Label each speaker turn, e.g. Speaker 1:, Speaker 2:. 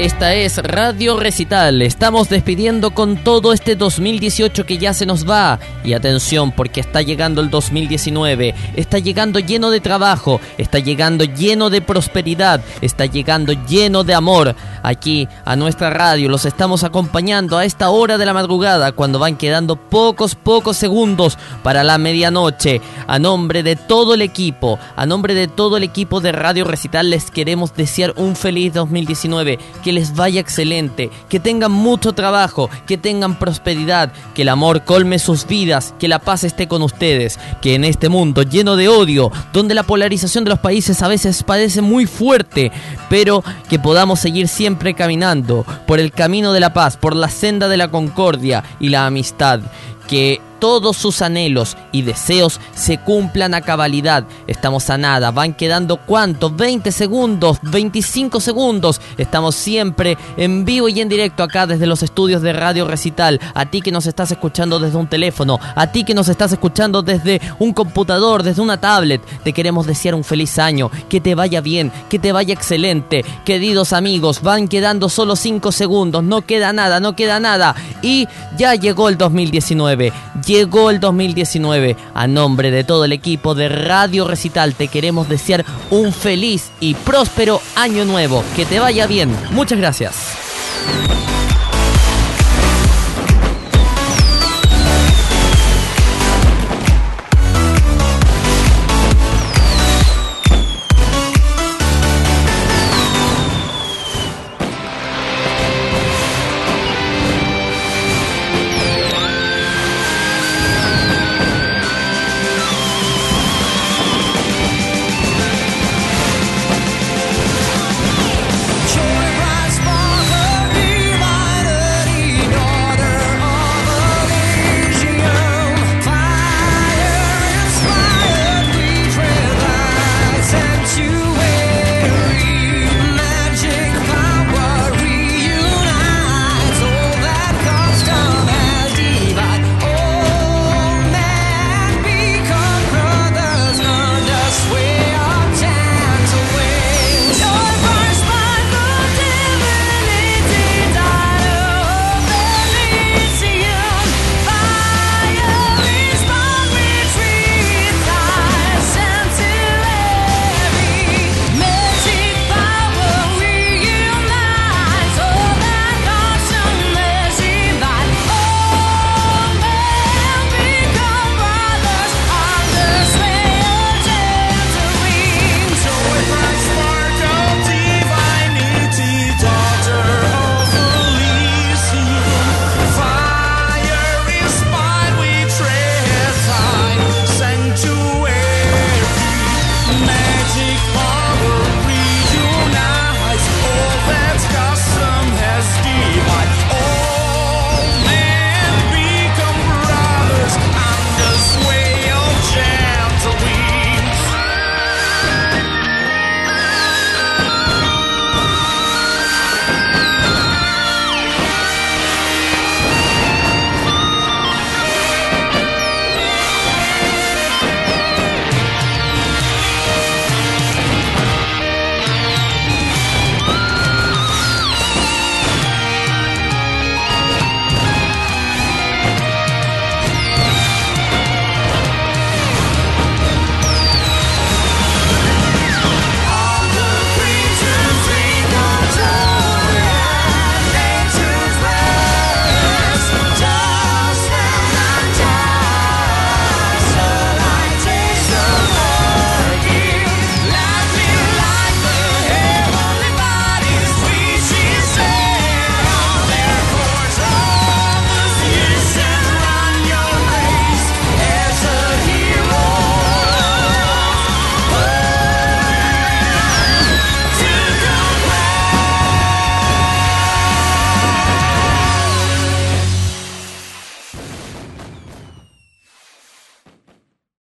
Speaker 1: Esta es Radio Recital. Estamos despidiendo con todo este 2018 que ya se nos va. Y atención, porque está llegando el 2019. Está llegando lleno de trabajo. Está llegando lleno de prosperidad. Está llegando lleno de amor. Aquí a nuestra radio los estamos acompañando a esta hora de la madrugada cuando van quedando pocos, pocos segundos para la medianoche. A nombre de todo el equipo, a nombre de todo el equipo de Radio Recital les queremos desear un feliz 2019 que les vaya excelente, que tengan mucho trabajo, que tengan prosperidad, que el amor colme sus vidas, que la paz esté con ustedes, que en este mundo lleno de odio, donde la polarización de los países a veces parece muy fuerte, pero que podamos seguir siempre caminando por el camino de la paz, por la senda de la concordia y la amistad, que todos sus anhelos y deseos se cumplan a cabalidad. Estamos a nada, van quedando cuántos, 20 segundos, 25 segundos. Estamos siempre en vivo y en directo acá desde los estudios de Radio Recital. A ti que nos estás escuchando desde un teléfono, a ti que nos estás escuchando desde un computador, desde una tablet, te queremos desear un feliz año, que te vaya bien, que te vaya excelente. Queridos amigos, van quedando solo 5 segundos, no queda nada, no queda nada. Y ya llegó el 2019 llegó el 2019. A nombre de todo el equipo de Radio Recital te queremos desear un feliz y próspero año nuevo. Que te vaya bien. Muchas gracias.
Speaker 2: Magic power